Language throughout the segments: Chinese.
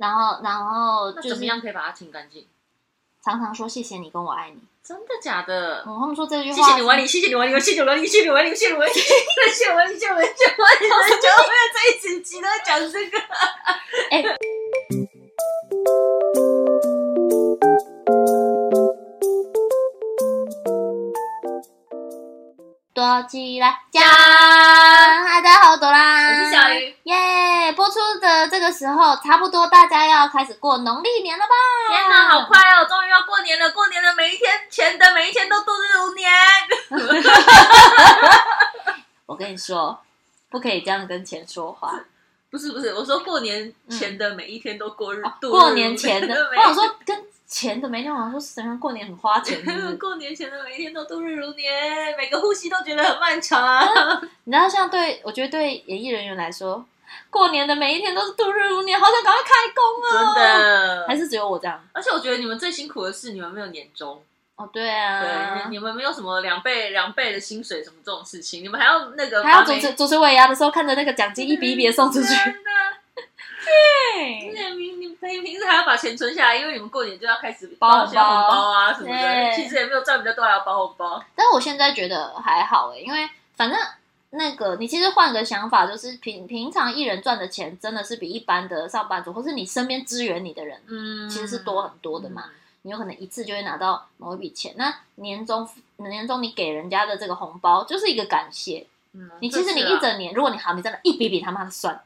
然后然后那怎么就是样可以把它清干净？常常说谢谢你跟我爱你。真的假的？嗯，他们说这句话，谢谢你玩你，谢谢你玩你，谢谢你玩你，谢谢你玩你，谢谢你玩你，谢谢你玩你，谢谢你玩你，谢谢你玩你，很久没有在一起集都在讲这个。哎。躲起来讲，大家好多啦！我是小鱼，耶、播出的这个时候，差不多大家要开始过农历年了吧？天哪，好快哦！终于要过年了，过年的每一天，钱的每一天都度日如年。我跟你说，不可以这样跟钱说话。不是不是，我说过年前的每一天都过日，过年前的，我想说跟。钱的每天，我说虽然过年很花钱是是，过年前的每一天都度日如年，每个呼吸都觉得很漫长啊。你知道，像对我觉得对演艺人员来说，过年的每一天都是度日如年，好想赶快开工啊！真的，还是只有我这样？而且我觉得你们最辛苦的是你们没有年终哦，对啊，对，你们没有什么两倍两倍的薪水什么这种事情，你们还要那个还要主持主持尾牙的时候，看着那个奖金一笔一笔的送出去。对，你你平平时还要把钱存下来，因为你们过年就要开始包红包啊什么的。其实也没有赚比较多，还要包红包。但是我现在觉得还好哎，因为反正那个你其实换个想法，就是平平常艺人赚的钱真的是比一般的上班族，或是你身边支援你的人，嗯，其实是多很多的嘛。嗯、你有可能一次就会拿到某一笔钱，那年终年终你给人家的这个红包就是一个感谢。嗯，你其实你一整年，如果你好，你真的一笔笔他妈的算。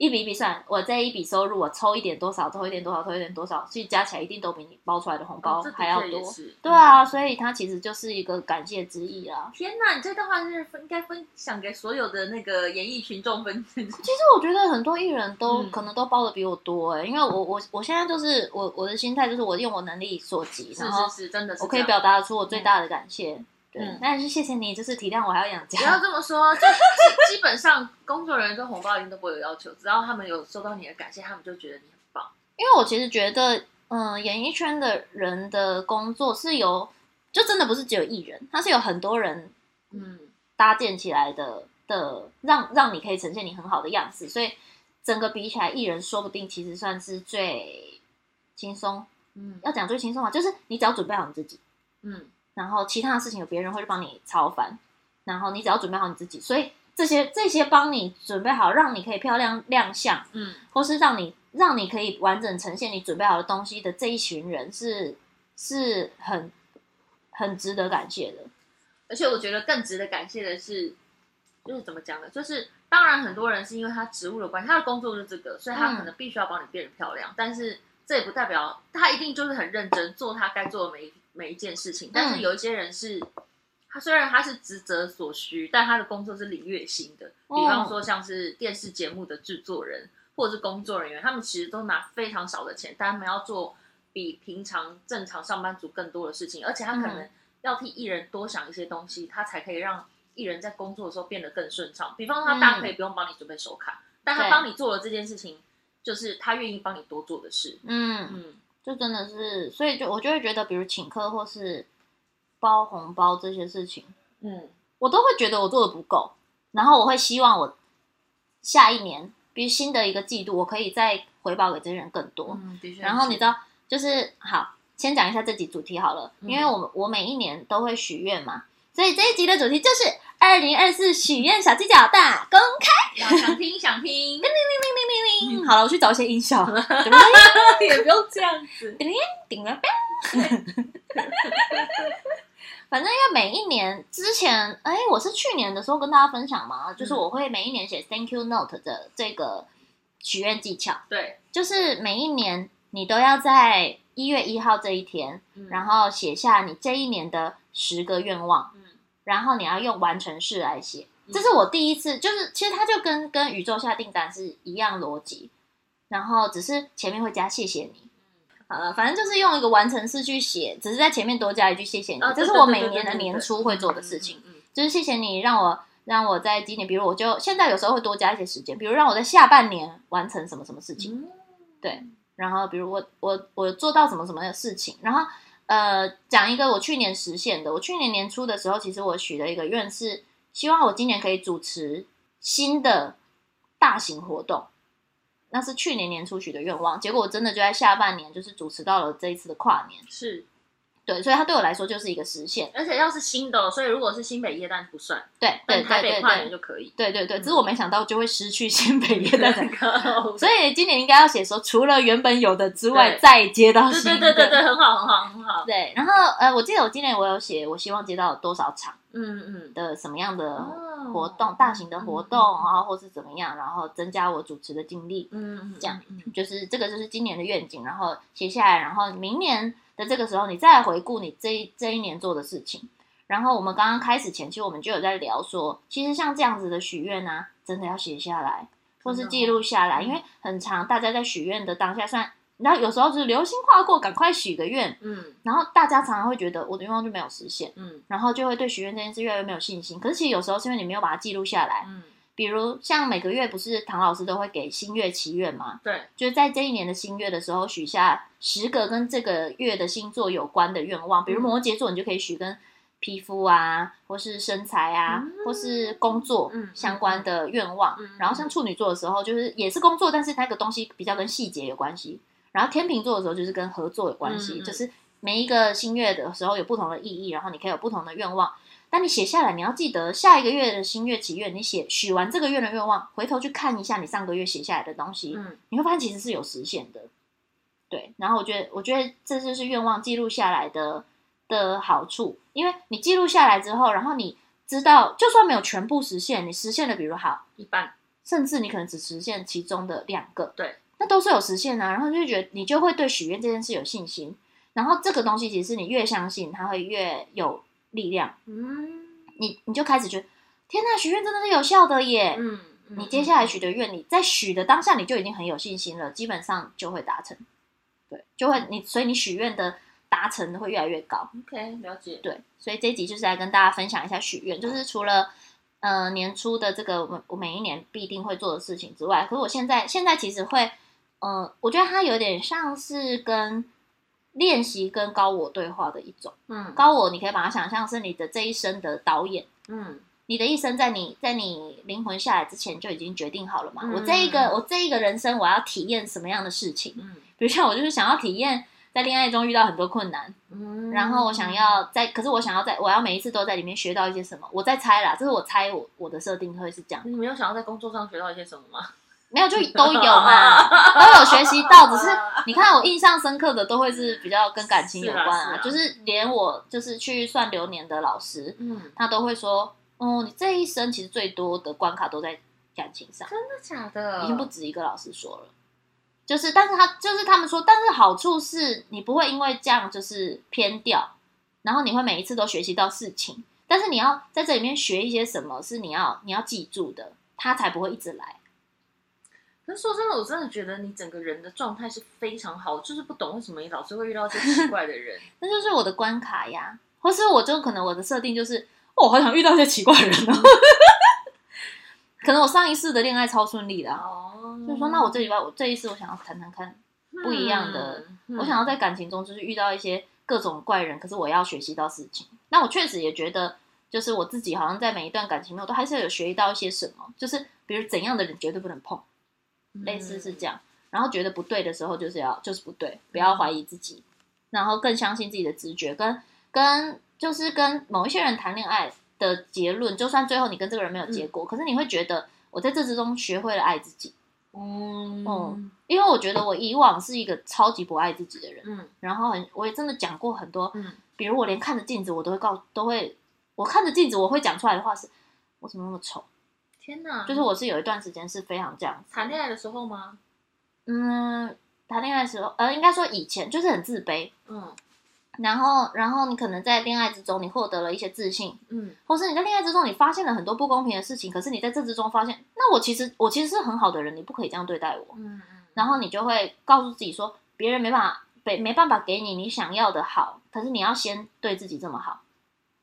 一笔一笔算，我这一笔收入，我抽一点多少，抽一点多少，抽一点多少，所以加起来一定都比你包出来的红包还要多。哦、对啊，所以它其实就是一个感谢之意啊！天哪，你这段话是分应该分享给所有的那个演艺群众分。其实我觉得很多艺人都、嗯、可能都包的比我多哎、欸，因为我我我现在就是我我的心态就是我用我能力所及，然后是是真的，我可以表达出我最大的感谢。嗯对，嗯，那也是谢谢你，就是体谅我还要养家。不要这么说，就基本上工作人员对红包一定都不会有要求，只要他们有收到你的感谢，他们就觉得你很棒。因为我其实觉得，嗯、呃，演艺圈的人的工作是由，就真的不是只有艺人，他是有很多人，嗯，搭建起来的的，让让你可以呈现你很好的样子，所以整个比起来，艺人说不定其实算是最轻松。嗯，要讲最轻松啊，就是你只要准备好你自己，嗯。然后其他的事情有别人会帮你操烦，然后你只要准备好你自己，所以这些这些帮你准备好，让你可以漂亮亮相，嗯，或是让你让你可以完整呈现你准备好的东西的这一群人是是很很值得感谢的。而且我觉得更值得感谢的是，就是怎么讲呢？就是当然很多人是因为他职务的关系，他的工作是这个，所以他可能必须要帮你变得漂亮，嗯，但是这也不代表他一定就是很认真做他该做的每一。每一件事情，但是有一些人是，嗯、他虽然他是职责所需，但他的工作是领月薪的。比方说，像是电视节目的制作人或者是工作人员，他们其实都拿非常少的钱，但他们要做比平常正常上班族更多的事情，而且他可能要替艺人多想一些东西，他才可以让艺人在工作的时候变得更顺畅。比方说，他大可以不用帮你准备手卡，嗯、但他帮你做了这件事情，就是他愿意帮你多做的事。嗯嗯。就真的是，所以就我就会觉得，比如请客或是包红包这些事情，嗯，我都会觉得我做的不够，然后我会希望我下一年，比如新的一个季度，我可以再回报给这些人更多。嗯，的确。然后你知道，就是好，先讲一下这集主题好了，因为我我每一年都会许愿嘛，所以这一集的主题就是二零二四许愿小技巧大公开。想听想听。好了，我去找一些音效，也不用这样子。顶了，反正因为每一年之前，哎，我是去年的时候跟大家分享嘛，就是我会每一年写 Thank you note 的这个许愿技巧。对，就是每一年你都要在一月一号这一天，然后写下你这一年的十个愿望，然后你要用完成式来写。这是我第一次，就是其实它就跟跟宇宙下订单是一样逻辑，然后只是前面会加谢谢你。好了，反正就是用一个完成式去写，只是在前面多加一句谢谢你。这是我每年的年初会做的事情，就是谢谢你让我让我在今年，比如我就现在有时候会多加一些时间，比如让我在下半年完成什么什么事情，对，然后比如我我我做到什么什么的事情，然后呃讲一个我去年实现的，我去年年初的时候，其实我许了一个愿是。希望我今年可以主持新的大型活动，那是去年年初许的愿望，结果我真的就在下半年就是主持到了这一次的跨年，是。对，所以它对我来说就是一个实现，而且要是新的，所以如果是新北耶诞不算，对，但台北跨年就可以。对对对，只是我没想到就会失去新北耶诞，所以今年应该要写说，除了原本有的之外，再接到新的。对对对对，很好很好很好。对，然后呃，我记得我今年我有写，我希望接到多少场，嗯嗯的什么样的活动，大型的活动，然后或是怎么样，然后增加我主持的经历，嗯，这样就是这个就是今年的愿景，然后写下来，然后明年。在这个时候，你再回顾你这一这一年做的事情，然后我们刚刚开始前期，我们就有在聊说，其实像这样子的许愿呢，真的要写下来，或是记录下来，因为很长大家在许愿的当下，算，然后有时候就是流星划过，赶快许个愿，嗯，然后大家常常会觉得我的愿望就没有实现，嗯，然后就会对许愿这件事越来越没有信心。可是其实有时候是因为你没有把它记录下来，嗯。比如像每个月不是唐老师都会给新月祈愿吗？对，就是在这一年的新月的时候许下十个跟这个月的星座有关的愿望，比如摩羯座，你就可以许跟皮肤啊，或是身材啊，嗯、或是工作相关的愿望。嗯、然后像处女座的时候，就是也是工作，但是那个东西比较跟细节有关系。然后天秤座的时候，就是跟合作有关系，嗯、就是每一个新月的时候有不同的意义，然后你可以有不同的愿望。但你写下来，你要记得下一个月的新月祈愿，你写许完这个月的愿望，回头去看一下你上个月写下来的东西，嗯，你会发现其实是有实现的，对。然后我觉得，我觉得这就是愿望记录下来的的好处，因为你记录下来之后，然后你知道，就算没有全部实现，你实现的比如好一半，甚至你可能只实现其中的两个，对，那都是有实现的啊。然后你就觉得你就会对许愿这件事有信心，然后这个东西其实你越相信，它会越有。力量，嗯，你你就开始觉得，天呐，许愿真的是有效的耶，嗯，嗯，你接下来许的愿，你在许的当下你就已经很有信心了，基本上就会达成，对，就会你，所以你许愿的达成会越来越高。OK，了解。对，所以这一集就是来跟大家分享一下许愿，就是除了呃年初的这个我我每一年必定会做的事情之外，可是我现在现在其实会，呃，我觉得它有点像是跟。练习跟高我对话的一种，嗯，高我你可以把它想象是你的这一生的导演，嗯，你的一生在你在你灵魂下来之前就已经决定好了嘛。嗯、我这一个我这一个人生我要体验什么样的事情？嗯，比如像我就是想要体验在恋爱中遇到很多困难，嗯，然后我想要在，可是我想要在我要每一次都在里面学到一些什么？我在猜啦，这是我猜我我的设定会是这样。你没有想要在工作上学到一些什么吗？没有，就 都有嘛，都有学习到。只是你看，我印象深刻的都会是比较跟感情有关啊。是啊是啊，就是连我就是去算流年的老师，嗯，他都会说，哦，你这一生其实最多的关卡都在感情上。真的假的？已经不止一个老师说了。就是，但是他就是他们说，但是好处是你不会因为这样就是偏掉，然后你会每一次都学习到事情。但是你要在这里面学一些什么是你要你要记住的，他才不会一直来。可是说真的，我真的觉得你整个人的状态是非常好，就是不懂为什么你老是会遇到这奇怪的人。那就是我的关卡呀，或是我就可能我的设定就是，我好想遇到一些奇怪的人哦。可能我上一世的恋爱超顺利的哦，就是说，那我这礼拜我这一次我想要谈谈看不一样的，嗯嗯、我想要在感情中就是遇到一些各种怪人，可是我要学习到事情。那我确实也觉得，就是我自己好像在每一段感情中都还是有学到一些什么，就是比如怎样的人绝对不能碰。类似是这样，然后觉得不对的时候，就是要就是不对，不要怀疑自己，然后更相信自己的直觉，跟跟就是跟某一些人谈恋爱的结论，就算最后你跟这个人没有结果，嗯、可是你会觉得我在这之中学会了爱自己，嗯。嗯，因为我觉得我以往是一个超级不爱自己的人，嗯，然后很我也真的讲过很多，嗯，比如我连看着镜子我都会告都会，我看着镜子我会讲出来的话是，我怎么那么丑。天哪！就是我是有一段时间是非常这样子。谈恋爱的时候吗？嗯，谈恋爱的时候，呃，应该说以前就是很自卑，嗯。然后，然后你可能在恋爱之中，你获得了一些自信，嗯。或是你在恋爱之中，你发现了很多不公平的事情，可是你在这之中发现，那我其实我其实是很好的人，你不可以这样对待我，嗯嗯。然后你就会告诉自己说，别人没办法，没没办法给你你想要的好，可是你要先对自己这么好。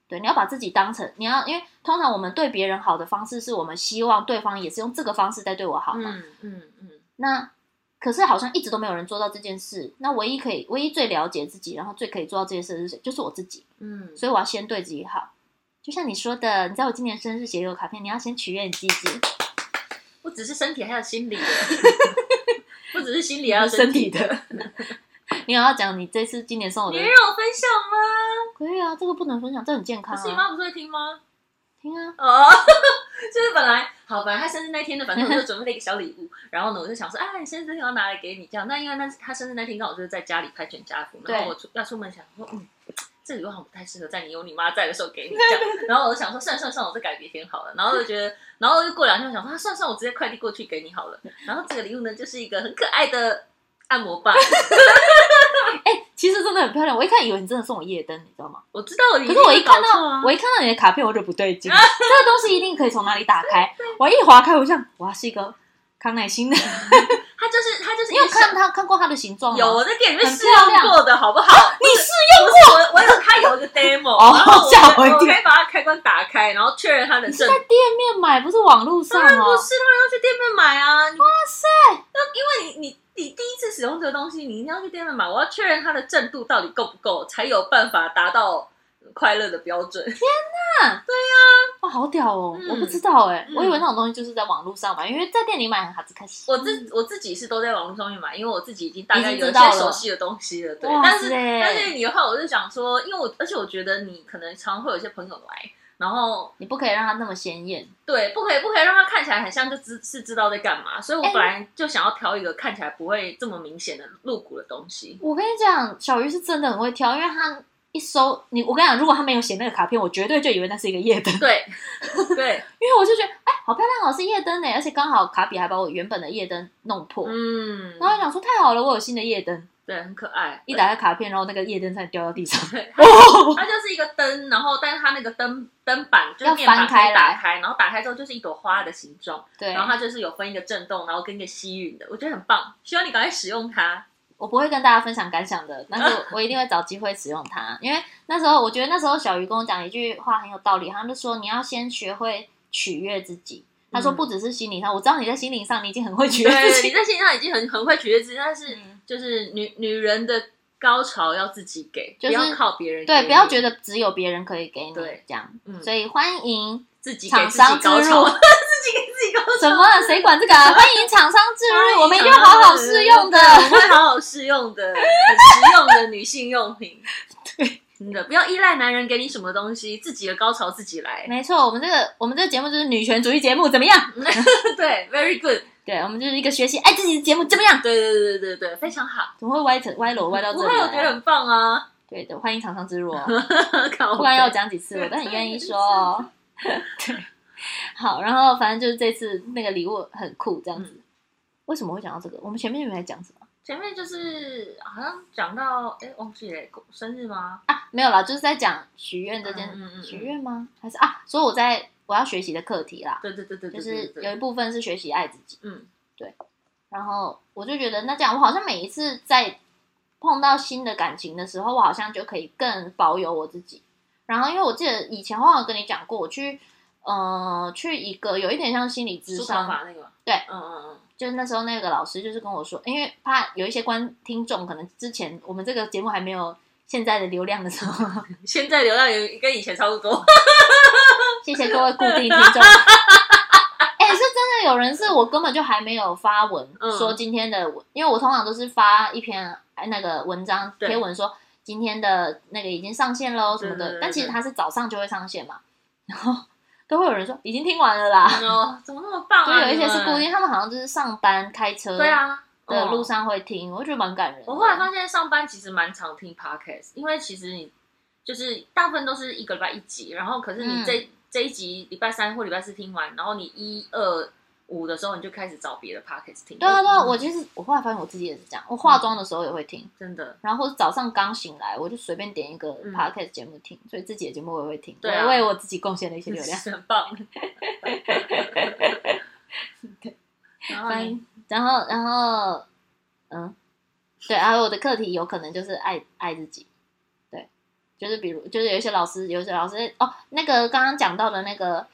对，你要把自己当成你要，因为通常我们对别人好的方式，是我们希望对方也是用这个方式在对我好嘛。嗯嗯嗯。那可是好像一直都没有人做到这件事。那唯一可以，唯一最了解自己，然后最可以做到这件事的是谁？就是我自己。嗯。所以我要先对自己好。就像你说的，你在我今年生日写给我卡片，你要先取悦你自己。不只是身体，还有心理。不只是心理还有，身体的。你有要讲你这次今年送我的？你让我分享吗？可以啊，这个不能分享，这很健康可。是你妈不是会听吗？听啊。哦，就是本来好，本来他生日那天呢，反正我就准备了一个小礼物，然后呢，我就想说，哎，你生日那天我要拿来给你，这样。那因为那他生日那天刚好就是在家里拍全家福，然后我出要出门想说，嗯。这个礼物好像不太适合在你有你妈在的时候给你这样，然后我就想说，算算算，我再改别天好了。然后就觉得，然后又过两天，我想说，啊，算算，我直接快递过去给你好了。然后这个礼物呢，就是一个很可爱的按摩棒。哎、欸，其实真的很漂亮。我一看以为你真的送我夜灯，你知道吗？我知道，可是我一看到我一看到你的卡片，我就不对劲。这个东西一定可以从哪里打开？我一划开，我想，哇，是一个康乃馨的。它就是它就是，你有看它看过它的形状吗？有，我在店里面试用过的，好不好？你试用过？我我有，它有一个 demo，哦，吓我。我可以把它开关打开，然后确认它的。是在店面买，不是网络上哦。当然不是，当然要去店面买啊！哇塞！那因为你你你第一次使用这个东西，你一定要去店面买。我要确认它的震度到底够不够，才有办法达到。快乐的标准，天哪！对呀，哇，好屌哦！我不知道哎，我以为那种东西就是在网络上买，因为在店里买很哈兹开心。我自我自己是都在网络上面买，因为我自己已经大概有一些熟悉的东西了。对，但是但是你的话，我就想说，因为我而且我觉得你可能常会有一些朋友来，然后你不可以让它那么鲜艳，对，不可以不可以让它看起来很像就知是知道在干嘛，所以我本来就想要挑一个看起来不会这么明显的露骨的东西。我跟你讲，小鱼是真的很会挑，因为他。一收你，我跟你讲，如果他没有写那个卡片，我绝对就以为那是一个夜灯。对，对，因为我就觉得，哎，好漂亮哦，是夜灯呢，而且刚好卡比还把我原本的夜灯弄破。嗯，然后我想说太好了，我有新的夜灯，对，很可爱。一打开卡片，然后那个夜灯才掉到地上。哦，它就是一个灯，然后但是它那个灯灯板就是面板可以打开，然后打开之后就是一朵花的形状。对，然后它就是有分一个震动，然后跟一个吸吮的，我觉得很棒，希望你赶快使用它。我不会跟大家分享感想的，但是我一定会找机会使用它。因为那时候我觉得那时候小鱼跟我讲一句话很有道理，他就说你要先学会取悦自己。他说不只是心理上，我知道你在心灵上你已经很会取悦自己，你在心灵上已经很很会取悦自己，但是就是女女人的高潮要自己给，就是、不要靠别人。对，不要觉得只有别人可以给你对这样。嗯，所以欢迎自己厂商置入，自己给自己高潮。什么？谁管这个啊？欢迎厂商置入，我们一定会好好试用的，我们会好好试用的，很实用的女性用品。对。真的不要依赖男人给你什么东西，自己的高潮自己来。没错，我们这个我们这个节目就是女权主义节目，怎么样？对，very good。对，我们就是一个学习爱自己的节目，怎么样？对对对对对，非常好。怎么会歪成歪楼歪到这里？不会，我觉得很棒啊。对的，欢迎厂商置入哦。不管要讲几次，我都很愿意说哦。对，好，然后反正就是这次那个礼物很酷，这样子。为什么会讲到这个？我们前面有没有讲什么？前面就是好像讲到，哎，忘记了生日吗？啊，没有啦，就是在讲许愿这件，嗯嗯，许愿吗？还是啊，所以我在我要学习的课题啦。对对对对，就是有一部分是学习爱自己。嗯，对。然后我就觉得，那这样我好像每一次在碰到新的感情的时候，我好像就可以更保有我自己。然后，因为我记得以前我好像跟你讲过，我去，呃，去一个有一点像心理咨商法那个，对，嗯嗯嗯。就是那时候那个老师就是跟我说，因为怕有一些观听众可能之前我们这个节目还没有现在的流量的时候，现在流量有跟以前差不多。谢谢各位固定听众。哎、欸，是真的有人是我根本就还没有发文说今天的，嗯、因为我通常都是发一篇那个文章贴文说今天的那个已经上线喽什么的，对对对对，但其实它是早上就会上线嘛，然后。都会有人说已经听完了啦，哦，怎么那么棒啊？所以有一些是固定，他们好像就是上班开车对啊的路上会听，我觉得蛮感人。我后来发现上班其实蛮常听 podcast，因为其实你就是大部分都是一个礼拜一集，然后可是你这这一集礼拜三或礼拜四听完，然后你一二。五的时候，你就开始找别的 podcast 听。对啊，对啊，我其实我后来发现我自己也是这样，我化妆的时候也会听，真的。然后早上刚醒来，我就随便点一个 podcast 节目听，所以自己的节目我也会听，对，为我自己贡献了一些流量，很棒。对，然后，然后，然后，嗯，对，还有我的课题有可能就是爱爱自己，对，就是比如，就是有一些老师，有一些老师哦，那个刚刚讲到的那个。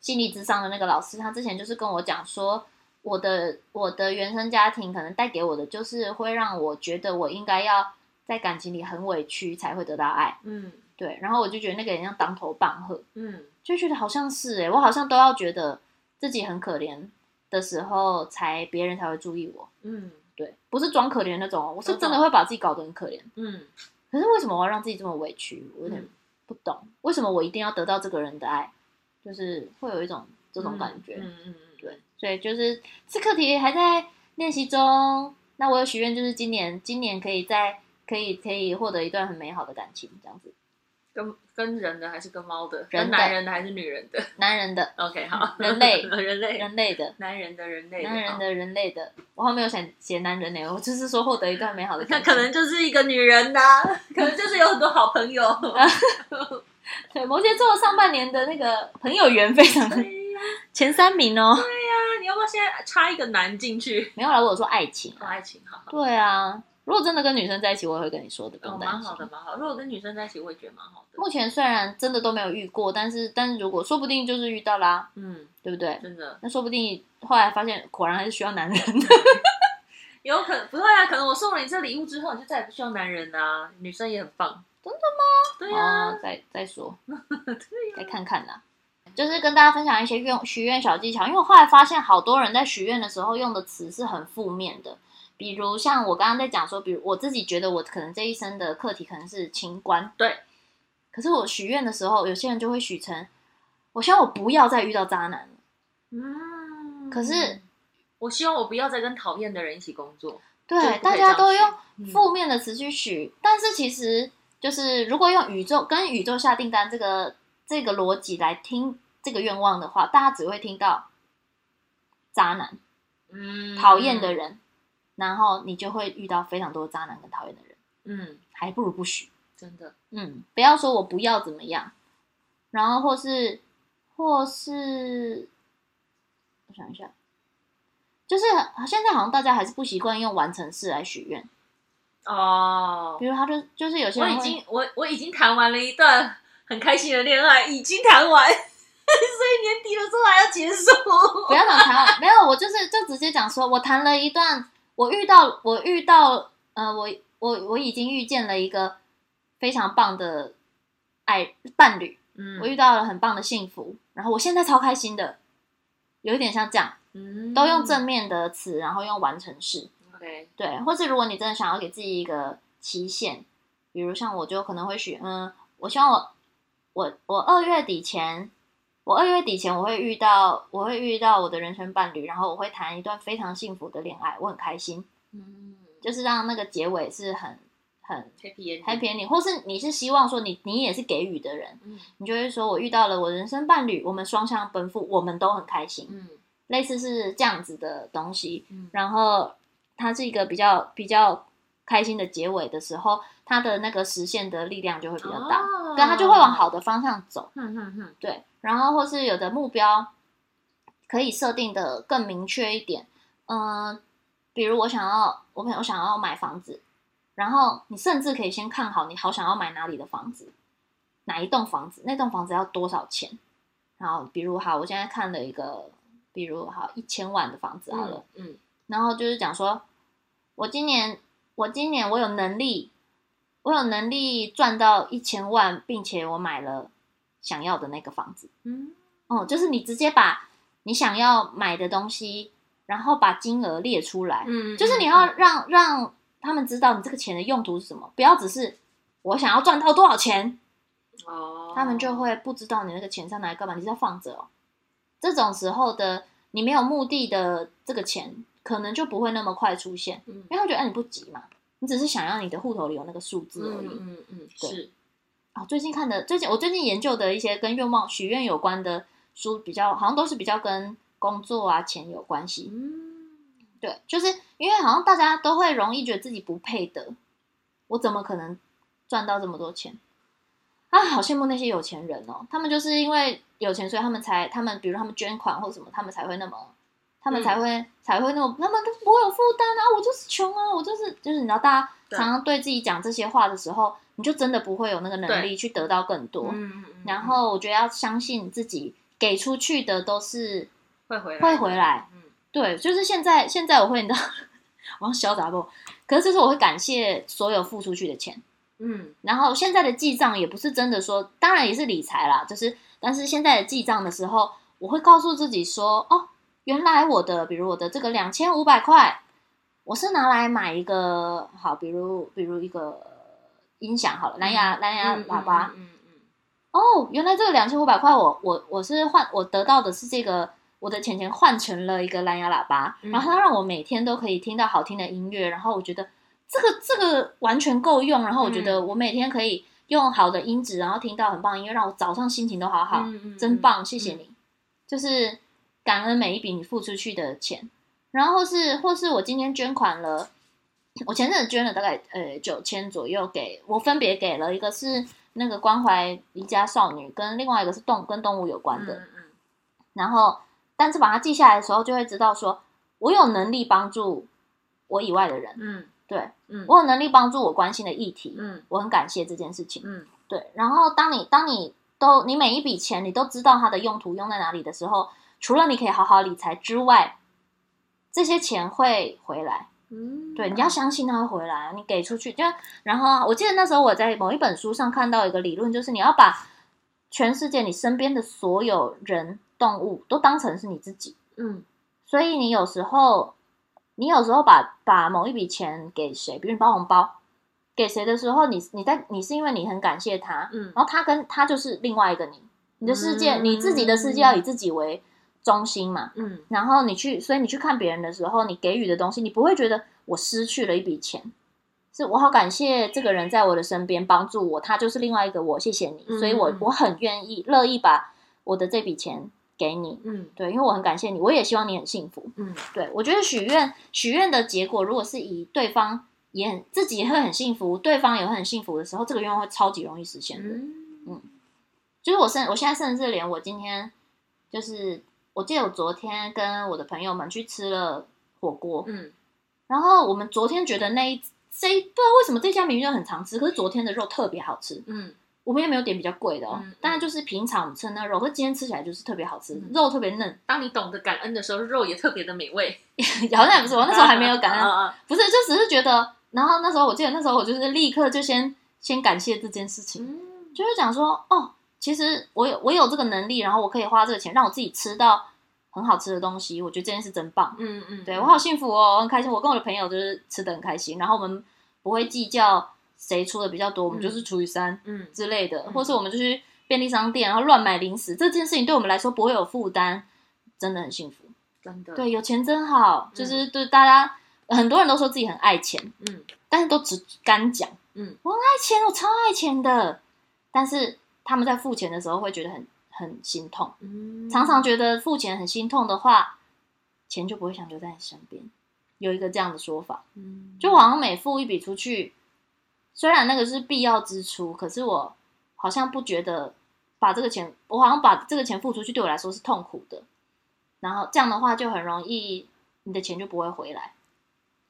心理智商的那个老师，他之前就是跟我讲说，我的我的原生家庭可能带给我的，就是会让我觉得我应该要在感情里很委屈才会得到爱。嗯，对。然后我就觉得那个人像当头棒喝。嗯，就觉得好像是哎，我好像都要觉得自己很可怜的时候，才别人才会注意我。嗯，对，不是装可怜那种，我是真的会把自己搞得很可怜。嗯，可是为什么我要让自己这么委屈？我有点不懂，嗯、为什么我一定要得到这个人的爱？就是会有一种这种感觉。嗯嗯嗯，对，所以就是这课题还在练习中。那我有许愿，就是今年今年可以在可以可以获得一段很美好的感情，这样子。跟跟人的还是跟猫的？跟男人的还是女人的？男人的。OK，好。人类，人类，人类的。男人的，人类的。男人的，人类的。我还没有想写男人呢，我就是说获得一段美好的感 情。那可能就是一个女人的，可能就是有很多好朋友。对，摩羯座上半年的那个朋友缘非常的前三名哦。对呀，你要不要现在插一个男进去？没有啦，我有说爱情，爱情，好。对啊。如果真的跟女生在一起，我也会跟你说的。哦，蛮好的，蛮好。如果跟女生在一起，我也觉得蛮好的。目前虽然真的都没有遇过，但是，但是如果说不定就是遇到啦，嗯，对不对？真的。那说不定后来发现，果然还是需要男人的。有可能不会啊？可能我送了你这礼物之后，你就再也不需要男人啊。女生也很棒。真的吗？对呀、啊。再再说，对、啊，再看看啦。就是跟大家分享一些愿许愿小技巧，因为我后来发现，好多人在许愿的时候用的词是很负面的。比如像我刚刚在讲说，比如我自己觉得我可能这一生的课题可能是情关，对。可是我许愿的时候，有些人就会许成，我希望我不要再遇到渣男。嗯。可是，我希望我不要再跟讨厌的人一起工作。对，大家都用负面的词去许，嗯，但是其实就是如果用宇宙跟宇宙下订单这个这个逻辑来听这个愿望的话，大家只会听到渣男，嗯，讨厌的人。然后你就会遇到非常多渣男跟讨厌的人，嗯，还不如不许，真的，嗯，不要说我不要怎么样，然后或是或是，我想一下，就是现在好像大家还是不习惯用完成式来许愿，哦，比如他就就是有些人我已经我我已经谈完了一段很开心的恋爱，已经谈完，所以年底的时候还要结束，不要讲谈完，没有，我就是就直接讲说我谈了一段。我遇到，我遇到，呃，我我我已经遇见了一个非常棒的爱伴侣，嗯，我遇到了很棒的幸福，然后我现在超开心的，有一点像这样，嗯，都用正面的词，然后用完成式，OK，对，或是如果你真的想要给自己一个期限，比如像我就可能会许，嗯，我希望我我我二月底前。我二月底前我会遇到，我会遇到我的人生伴侣，然后我会谈一段非常幸福的恋爱，我很开心。嗯，就是让那个结尾是很很 happy happy ending，或是你是希望说你你也是给予的人，嗯，你就会说我遇到了我人生伴侣，我们双向奔赴，我们都很开心。嗯，类似是这样子的东西，嗯，然后它是一个比较比较开心的结尾的时候，它的那个实现的力量就会比较大，对，它就会往好的方向走。嗯嗯嗯，对。然后，或是有的目标可以设定的更明确一点，嗯、呃，比如我想要，我朋友想要买房子，然后你甚至可以先看好，你好想要买哪里的房子，哪一栋房子，那栋房子要多少钱？然后，比如好，我现在看了一个，比如好一千万的房子好了，嗯，嗯，然后就是讲说，我今年，我今年我有能力，我有能力赚到一千万，并且我买了。想要的那个房子，嗯，哦，就是你直接把你想要买的东西，然后把金额列出来，嗯，就是你要让让他们知道你这个钱的用途是什么，不要只是我想要赚到多少钱，哦，他们就会不知道你那个钱上拿来干嘛，你是要放着哦。这种时候的你没有目的的这个钱，可能就不会那么快出现，嗯，因为他觉得哎你不急嘛，你只是想要你的户头里有那个数字而已，嗯嗯嗯，对。啊。哦，最近看的，最近我最近研究的一些跟愿望许愿有关的书，比较好像都是比较跟工作啊、钱有关系。嗯，对，就是因为好像大家都会容易觉得自己不配得，我怎么可能赚到这么多钱？啊，好羡慕那些有钱人哦，他们就是因为有钱，所以他们才，他们比如他们捐款或什么，他们才会那么，他们才会、嗯、才会那么，他们都不会有负担啊。我就是穷啊，我就是就是你知道，大家常常对自己讲这些话的时候。你就真的不会有那个能力去得到更多，然后我觉得要相信自己给出去的都是会回来，会回来。对，就是现在，现在我会你知道，我要潇洒不？可是就是我会感谢所有付出去的钱，嗯，然后现在的记账也不是真的说，当然也是理财啦，就是，但是现在的记账的时候，我会告诉自己说，哦，原来我的，比如我的这个两千五百块。我是拿来买一个好，比如比如一个音响好了，蓝牙蓝牙喇叭。嗯嗯。哦，原来这个两千五百块，我我我是换我得到的是这个，我的钱钱换成了一个蓝牙喇叭，然后它让我每天都可以听到好听的音乐，然后我觉得这个这个完全够用，然后我觉得我每天可以用好的音质，然后听到很棒的音乐，让我早上心情都好好，嗯真棒，谢谢你，就是感恩每一笔你付出去的钱。然后是，或是我今天捐款了，我前阵子捐了大概呃九千左右给，给我分别给了一个是那个关怀离家少女，跟另外一个是动跟动物有关的。嗯嗯。然后，但是把它记下来的时候，就会知道说我有能力帮助我以外的人。嗯，对，嗯，我有能力帮助我关心的议题。嗯，我很感谢这件事情。嗯，对。然后，当你当你都你每一笔钱你都知道它的用途用在哪里的时候，除了你可以好好理财之外，这些钱会回来，嗯，对，你要相信它会回来。你给出去，就然后我记得那时候我在某一本书上看到一个理论，就是你要把全世界你身边的所有人、动物都当成是你自己，嗯，所以你有时候，你有时候把把某一笔钱给谁，比如你包红包给谁的时候，你你在你是因为你很感谢他，嗯，然后他跟他就是另外一个你，你的世界，你自己的世界要以自己为。中心嘛，嗯，然后你去，所以你去看别人的时候，你给予的东西，你不会觉得我失去了一笔钱，是我好感谢这个人在我的身边帮助我，他就是另外一个我，谢谢你，所以我我很愿意乐意把我的这笔钱给你，嗯，对，因为我很感谢你，我也希望你很幸福，嗯，对，我觉得许愿许愿的结果，如果是以对方也很自己也会很幸福，对方也会很幸福的时候，这个愿望会超级容易实现的，嗯，嗯，就是我甚我现在甚至连我今天就是。我记得我昨天跟我的朋友们去吃了火锅，嗯，然后我们昨天觉得那一这一不知道为什么这家明明就很常吃，可是昨天的肉特别好吃，嗯，我们也没有点比较贵的哦，嗯嗯、当然就是平常我们吃那肉，可是今天吃起来就是特别好吃，嗯、肉特别嫩。当你懂得感恩的时候，肉也特别的美味。好像也不是，我那时候还没有感 恩，不是，就只是觉得，然后那时候我记得那时候我就是立刻就先先感谢这件事情，嗯、就是讲说哦。其实我有我有这个能力，然后我可以花这个钱让我自己吃到很好吃的东西，我觉得这件事真棒。嗯嗯，对我好幸福哦，我很开心。我跟我的朋友就是吃的很开心，然后我们不会计较谁出的比较多，我们就是除以三，嗯之类的，嗯、或是我们就去便利商店然后乱买零食，这件事情对我们来说不会有负担，真的很幸福。真的，对，有钱真好，就是对大家很多人都说自己很爱钱，嗯，但是都只敢讲，嗯，我很爱钱，我超爱钱的，但是。他们在付钱的时候会觉得很很心痛，嗯、常常觉得付钱很心痛的话，钱就不会想留在你身边。有一个这样的说法，嗯、就好像每付一笔出去，虽然那个是必要支出，可是我好像不觉得把这个钱，我好像把这个钱付出去对我来说是痛苦的。然后这样的话就很容易，你的钱就不会回来。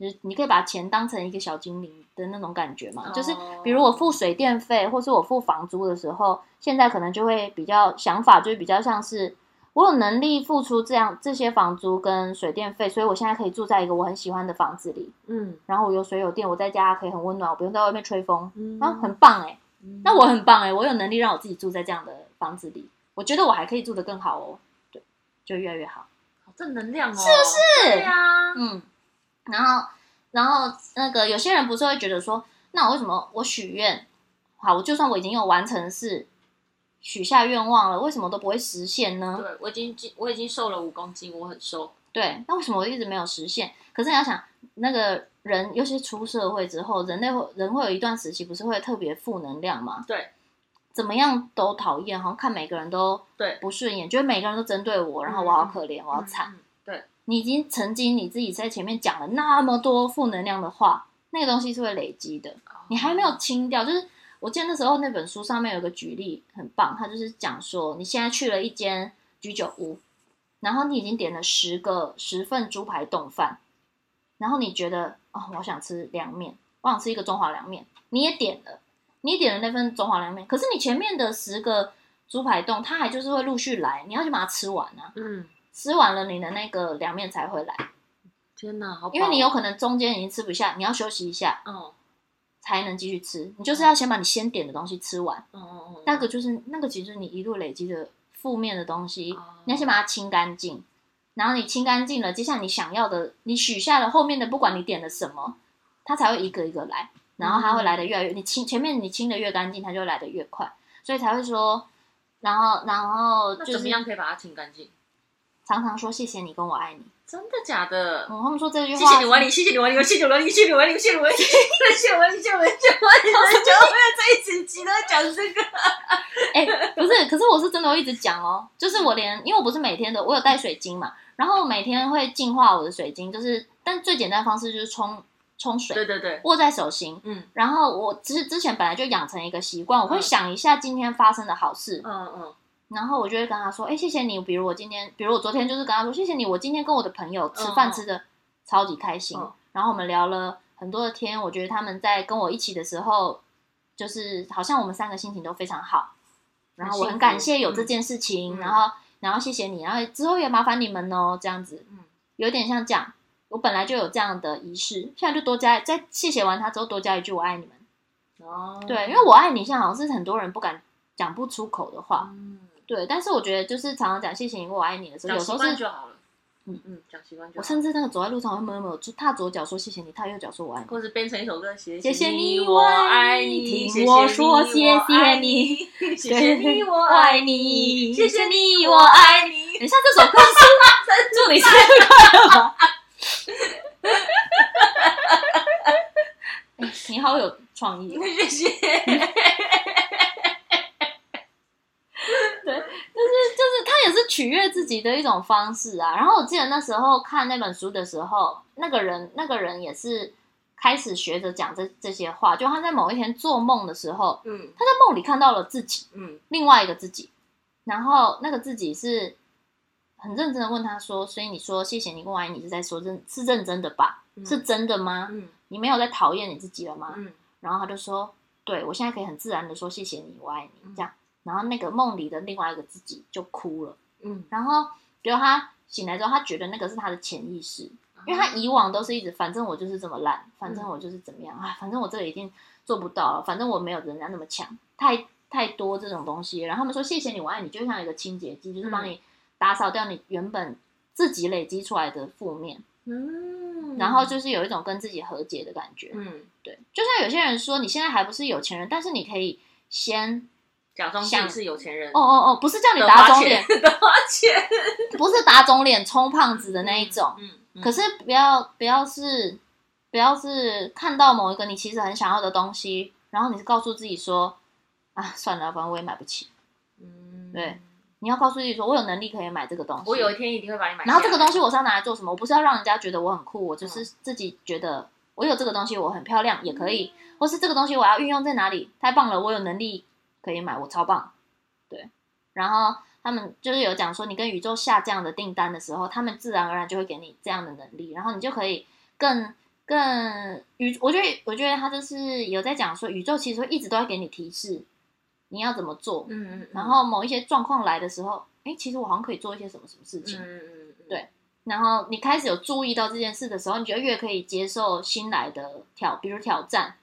就是你可以把钱当成一个小精灵的那种感觉嘛，oh. 就是比如我付水电费，或是我付房租的时候，现在可能就会比较想法，就是比较像是我有能力付出这样这些房租跟水电费，所以我现在可以住在一个我很喜欢的房子里，嗯，然后我有水有电，我在家可以很温暖，我不用在外面吹风，嗯，啊，很棒哎，嗯，那我很棒哎，我有能力让我自己住在这样的房子里，我觉得我还可以住得更好哦，对，就越来越好，好正能量哦，是不是？对呀，嗯。然后，然后那个有些人不是会觉得说，那我为什么我许愿，好，我就算我已经有完成式许下愿望了，为什么都不会实现呢？对，我已经我已经瘦了五公斤，我很瘦。对，那为什么我一直没有实现？可是你要想，那个人尤其出社会之后，人类会人会有一段时期不是会特别负能量吗？对，怎么样都讨厌，好像看每个人都对不顺眼，觉得每个人都针对我，然后我好可怜，嗯、我好惨。嗯你已经曾经你自己在前面讲了那么多负能量的话，那个东西是会累积的。你还没有清掉，就是我记得那时候那本书上面有个举例很棒，他就是讲说你现在去了一间居酒屋，然后你已经点了十个十份猪排冻饭，然后你觉得哦，我想吃凉面，我想吃一个中华凉面，你也点了，你也点了那份中华凉面，可是你前面的十个猪排冻，它还就是会陆续来，你要去把它吃完啊。嗯。吃完了，你的那个凉面才会来。天哪，好！因为你有可能中间已经吃不下，你要休息一下，嗯，才能继续吃。你就是要先把你先点的东西吃完，嗯嗯嗯。那个就是那个，其实你一路累积的负面的东西，你要先把它清干净，然后你清干净了，接下来你想要的，你许下了后面的，不管你点了什么，它才会一个一个来，然后它会来的越来越，你清前面你清的越干净，它就来的越快，所以才会说，然后然后就是怎么样可以把它清干净？常常说谢谢你跟我爱你。真的假的？嗯，他们说这句话。谢谢你，我爱你，谢谢你，我爱你，谢谢你，我爱你，谢谢你，我爱你，谢谢你，我爱你，谢谢你，谢谢我爱你，谢谢我爱你，谢谢我爱你，这一集集都在讲这个。哎，不是，可是我是真的会一直讲哦，就是我连，因为我不是每天的，我有带水晶嘛，然后每天会净化我的水晶，就是，但最简单的方式就是冲冲水，对对对，握在手心，嗯，然后我其实之前本来就养成一个习惯，我会想一下今天发生的好事，嗯嗯。然后我就会跟他说：“哎，谢谢你。比如我今天，比如我昨天就是跟他说，谢谢你。我今天跟我的朋友吃饭吃的超级开心。嗯、然后我们聊了很多的天。我觉得他们在跟我一起的时候，就是好像我们三个心情都非常好。然后我很感谢有这件事情。嗯、然后，然后谢谢你。然后之后也麻烦你们哦，这样子，有点像这样。我本来就有这样的仪式，现在就多加，在谢谢完他之后多加一句我爱你们。哦，对，因为我爱你，现在好像是很多人不敢讲不出口的话。嗯。”对，但是我觉得就是常常讲谢谢你，我爱你的时候，有时候是就好了。嗯嗯，讲习惯就好。我甚至那个走在路上会默默就踏左脚说谢谢你，踏右脚说我爱你，或者编成一首歌，谢谢你，我爱你，听我说谢谢你，谢谢你，我爱你，谢谢你，我爱你。等一下，这首歌是祝你生日快乐吗？你好有创意，谢谢。也是取悦自己的一种方式啊。然后我记得那时候看那本书的时候，那个人那个人也是开始学着讲这这些话。就他在某一天做梦的时候，嗯，他在梦里看到了自己，嗯，另外一个自己。然后那个自己是很认真的问他说：“所以你说谢谢你跟我爱你是在说认是认真的吧？嗯、是真的吗？嗯，你没有在讨厌你自己了吗？嗯。然后他就说：对，我现在可以很自然的说谢谢你，我爱你，这样。”然后那个梦里的另外一个自己就哭了，嗯，然后比如他醒来之后，他觉得那个是他的潜意识，因为他以往都是一直，反正我就是这么烂，反正我就是怎么样啊，反正我这个已经做不到了，反正我没有人家那么强，太太多这种东西。然后他们说谢谢你，我爱你，就像一个清洁剂，就是帮你打扫掉你原本自己累积出来的负面，嗯，然后就是有一种跟自己和解的感觉，嗯，对，就像有些人说，你现在还不是有钱人，但是你可以先。假装像是有钱人哦哦哦，不是叫你打肿脸，的花钱，不是打肿脸充胖子的那一种。嗯，嗯，可是不要不要是不要是看到某一个你其实很想要的东西，然后你是告诉自己说啊，算了，反正我也买不起。嗯，对，你要告诉自己说，我有能力可以买这个东西，我有一天一定会把你买。然后这个东西我是要拿来做什么？我不是要让人家觉得我很酷，我就是自己觉得我有这个东西，我很漂亮也可以，或是这个东西我要运用在哪里？太棒了，我有能力。可以买，我超棒，对。然后他们就是有讲说，你跟宇宙下这样的订单的时候，他们自然而然就会给你这样的能力，然后你就可以更更宇。我觉得，我觉得他就是有在讲说，宇宙其实会一直都在给你提示，你要怎么做。嗯嗯。然后某一些状况来的时候，哎，其实我好像可以做一些什么什么事情。嗯嗯嗯。对。然后你开始有注意到这件事的时候，你就越可以接受新来的挑，比如挑战。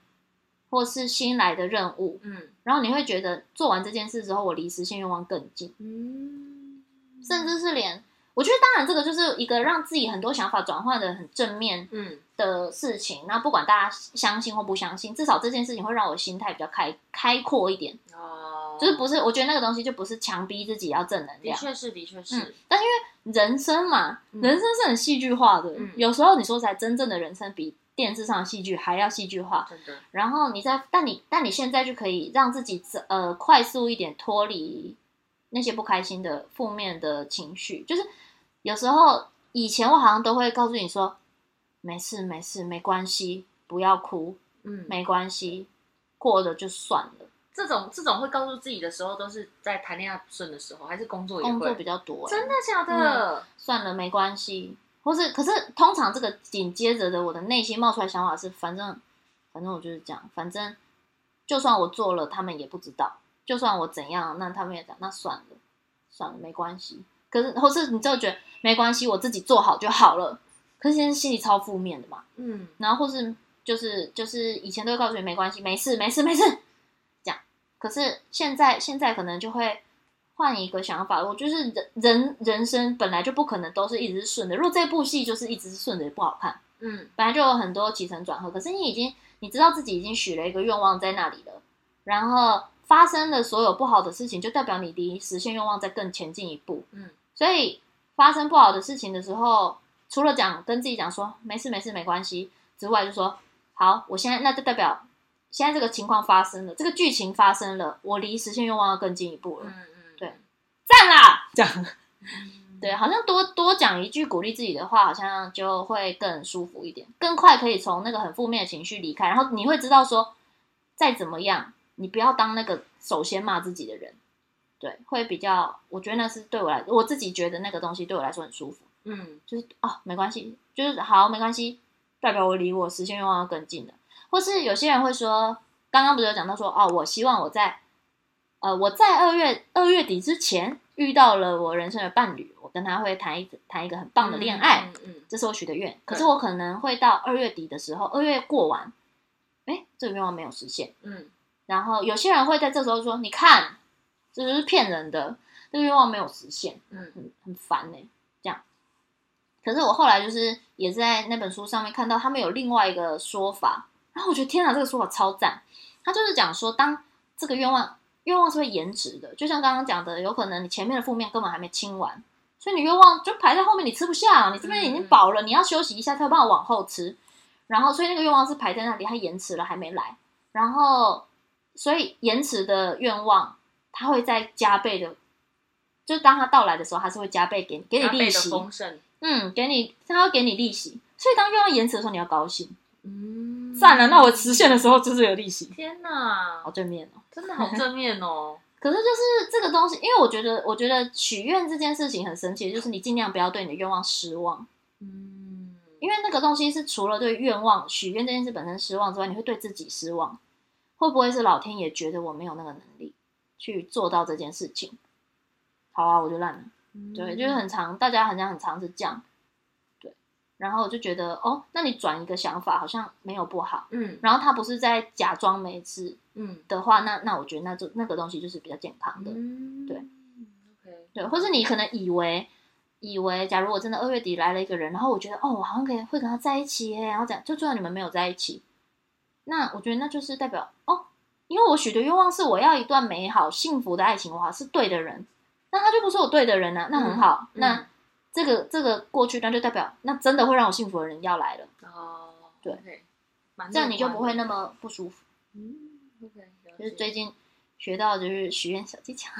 或是新来的任务，嗯，然后你会觉得做完这件事之后，我离实现愿望更近，嗯，甚至是连我觉得，当然这个就是一个让自己很多想法转换的很正面，嗯的事情。那、嗯、不管大家相信或不相信，至少这件事情会让我心态比较开开阔一点，哦，就是不是？我觉得那个东西就不是强逼自己要正能量，的确是，的确是、嗯。但因为人生嘛，人生是很戏剧化的，嗯、有时候你说才真正的人生比。电视上的戏剧还要戏剧化。然后你在，但你但你现在就可以让自己呃快速一点脱离那些不开心的负面的情绪。就是有时候以前我好像都会告诉你说，没事没事没关系，不要哭，嗯，没关系，过了就算了。这种这种会告诉自己的时候，都是在谈恋爱不顺的时候，还是工作也会工作比较多？真的假的？嗯，算了，没关系。或是，可是通常这个紧接着的，我的内心冒出来想法是，反正，反正我就是这样，反正就算我做了，他们也不知道；就算我怎样，那他们也讲，那算了，算了，没关系。可是，或是你就觉得没关系，我自己做好就好了。可是现在心里超负面的嘛，嗯。然后或是就是就是以前都会告诉你没关系，没事，没事，没事，这样。可是现在现在可能就会换一个想法，我就是人人人生本来就不可能都是一直是顺的。如果这部戏就是一直是顺的，也不好看。嗯，本来就有很多起承转合，可是你已经你知道自己已经许了一个愿望在那里了，然后发生了所有不好的事情，就代表你离实现愿望在更前进一步。嗯，所以发生不好的事情的时候，除了讲跟自己讲说没事没事没关系之外，就说好，我现在那就代表现在这个情况发生了，这个剧情发生了，我离实现愿望要更进一步了。嗯赞啦，这样。对，好像多多讲一句鼓励自己的话，好像就会更舒服一点，更快可以从那个很负面的情绪离开。然后你会知道说，再怎么样，你不要当那个首先骂自己的人。对，会比较，我觉得那是对我来，我自己觉得那个东西对我来说很舒服。嗯，就是哦，没关系，就是好，没关系，代表我离我实现愿望要更近了。或是有些人会说，刚刚不是有讲到说，哦，我希望我在，呃，我在二月二月底之前。遇到了我人生的伴侣，我跟他会谈一谈一个很棒的恋爱，嗯嗯嗯、这是我许的愿。可是我可能会到二月底的时候，二月过完，哎，这个愿望没有实现。嗯，然后有些人会在这时候说：“你看，这就是骗人的，这个愿望没有实现。”嗯，很很烦呢、欸。这样。可是我后来就是也在那本书上面看到他们有另外一个说法，然后我觉得天哪，这个说法超赞。他就是讲说，当这个愿望。愿望是会延迟的，就像刚刚讲的，有可能你前面的负面根本还没清完，所以你愿望就排在后面，你吃不下，你这边已经饱了，你要休息一下才有办法往后吃。然后，所以那个愿望是排在那里，它延迟了还没来。然后，所以延迟的愿望，它会再加倍的，就是当它到来的时候，它是会加倍给你，给你利息，丰盛，嗯，给你，它会给你利息。所以当愿望延迟的时候，你要高兴。嗯，算了，那我实现的时候就是有利息。天哪，好正面哦。真的好正面哦！可是就是这个东西，因为我觉得，我觉得许愿这件事情很神奇，就是你尽量不要对你的愿望失望。嗯，因为那个东西是除了对愿望许愿这件事本身失望之外，你会对自己失望。会不会是老天爷觉得我没有那个能力去做到这件事情？好啊，我就烂了。嗯、对，就是很常，大家好像很常是这样。然后我就觉得，哦，那你转一个想法，好像没有不好，嗯。然后他不是在假装没吃，嗯的话，那那我觉得那就那个东西就是比较健康的，嗯、对，OK，对。或是你可能以为，以为，假如我真的二月底来了一个人，然后我觉得，哦，我好像可以会跟他在一起耶，然后讲，就最后你们没有在一起，那我觉得那就是代表，哦，因为我许的愿望是我要一段美好幸福的爱情的话，是对的人，那他就不是我对的人啊，那很好，嗯、那。这个这个过去，那就代表那真的会让我幸福的人要来了哦。对，okay, 这样你就不会那么不舒服。嗯，OK，就是最近学到就是许愿小技巧，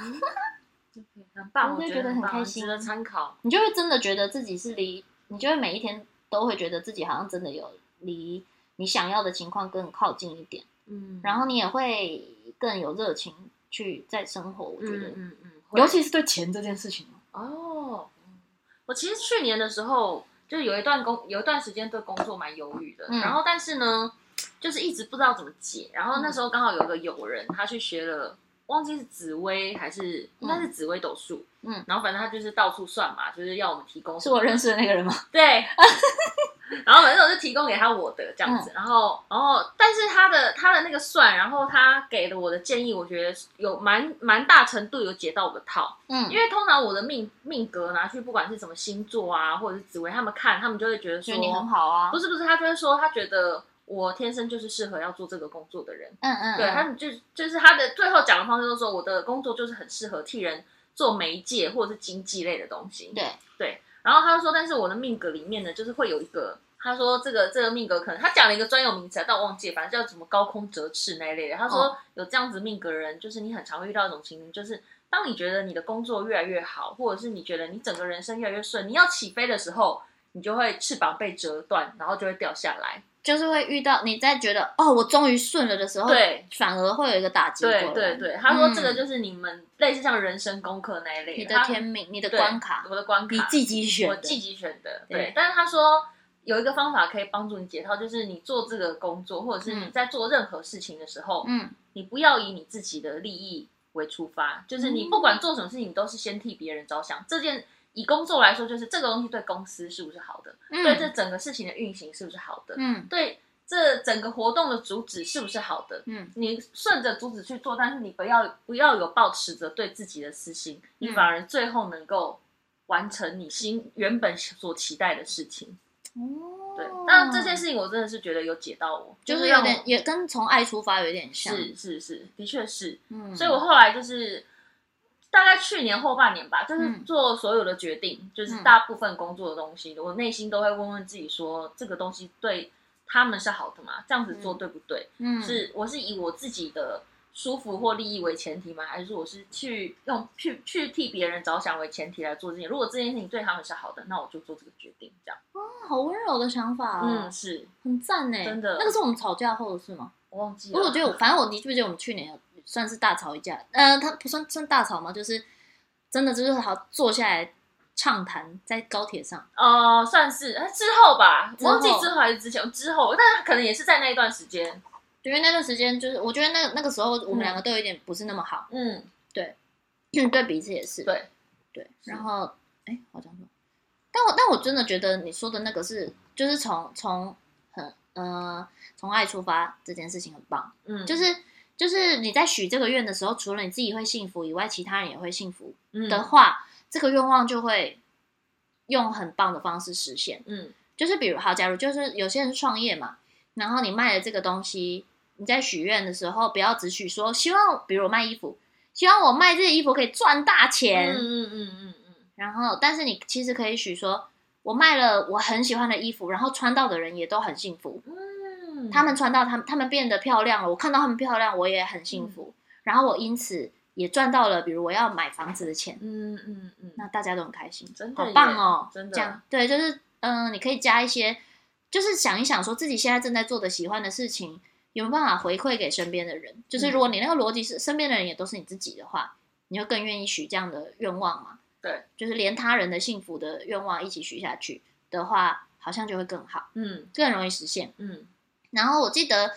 很棒，我就觉得很开心。值得参考，你就会真的觉得自己是离，你就会每一天都会觉得自己好像真的有离你想要的情况更靠近一点。嗯，然后你也会更有热情去在生活。我觉得，嗯嗯，尤其是对钱这件事情哦。我其实去年的时候，就有一段工，有一段时间对工作蛮犹豫的，嗯、然后但是呢，就是一直不知道怎么解。然后那时候刚好有个友人，他去学了，忘记是紫薇还是应该是紫薇斗数，嗯，然后反正他就是到处算嘛，就是要我们提供。是我认识的那个人吗？对。然后反正我就提供给他我的这样子，嗯、然后然后但是他的他的那个算，然后他给了我的建议，我觉得有蛮蛮大程度有解到我的套，嗯，因为通常我的命命格拿去不管是什么星座啊，或者是紫薇他们看，他们就会觉得说你很好啊，不是不是，他就会说他觉得我天生就是适合要做这个工作的人，嗯嗯，对，他们就就是他的最后讲的方式就是说我的工作就是很适合替人做媒介或者是经济类的东西，对对。然后他就说，但是我的命格里面呢，就是会有一个，他说这个这个命格可能他讲了一个专有名词，但我忘记，反正叫什么高空折翅那一类的。他说有这样子命格的人，就是你很常会遇到一种情形，就是当你觉得你的工作越来越好，或者是你觉得你整个人生越来越顺，你要起飞的时候，你就会翅膀被折断，然后就会掉下来。就是会遇到你在觉得哦，我终于顺了的时候，对，反而会有一个打击。对对对，他说这个就是你们类似像人生功课那一类，你的天命，你的关卡，我的关卡，你自己选，我自己选的。对，但是他说有一个方法可以帮助你解套，就是你做这个工作，或者是你在做任何事情的时候，嗯，你不要以你自己的利益为出发，就是你不管做什么事情，都是先替别人着想。这件。以工作来说，就是这个东西对公司是不是好的？嗯、对这整个事情的运行是不是好的？嗯，对这整个活动的主旨是不是好的？嗯，你顺着主旨去做，但是你不要不要有抱持着对自己的私心，你反而最后能够完成你心原本所期待的事情。哦，对，那这件事情我真的是觉得有解到我，就是有点也跟从爱出发有点像，是是是，的确是，嗯，所以我后来就是。大概去年后半年吧，就是做所有的决定，嗯、就是大部分工作的东西，嗯、我内心都会问问自己说：这个东西对他们是好的吗？这样子做对不对？嗯，是我是以我自己的舒服或利益为前提吗？还是我是去用去去替别人着想为前提来做这件？如果这件事情对他们是好的，那我就做这个决定。这样哦，好温柔的想法哦，嗯，是很赞呢，真的。那个是我们吵架后的事吗？我忘记了。我觉得，反正我你记不记得我们去年有。算是大吵一架，呃，他不算算大吵吗？就是真的就是好坐下来畅谈，在高铁上。哦、呃，算是。之后吧，我忘记之后还是之前之后，但可能也是在那一段时间，因为那段时间就是我觉得那那个时候我们两个都有点不是那么好，嗯，对，嗯，对彼此也是，对。对，然后哎，好像说，但我但我真的觉得你说的那个是就是从从很呃从爱出发这件事情很棒，嗯，就是。就是你在许这个愿的时候，除了你自己会幸福以外，其他人也会幸福的话，嗯、这个愿望就会用很棒的方式实现。嗯，就是比如好，假如就是有些人创业嘛，然后你卖了这个东西，你在许愿的时候，不要只许说希望，比如我卖衣服，希望我卖这个衣服可以赚大钱。嗯嗯嗯嗯嗯。然后，但是你其实可以许说，我卖了我很喜欢的衣服，然后穿到的人也都很幸福。他们穿到他们，他们变得漂亮了。我看到他们漂亮，我也很幸福。嗯、然后我因此也赚到了，比如我要买房子的钱。嗯嗯嗯，嗯那大家都很开心，真的好棒哦！真的，这样对，就是嗯、呃，你可以加一些，就是想一想，说自己现在正在做的喜欢的事情，有没有办法回馈给身边的人？就是如果你那个逻辑是身边的人也都是你自己的话，你就更愿意许这样的愿望嘛？对，就是连他人的幸福的愿望一起许下去的话，好像就会更好，嗯，更容易实现，嗯。然后我记得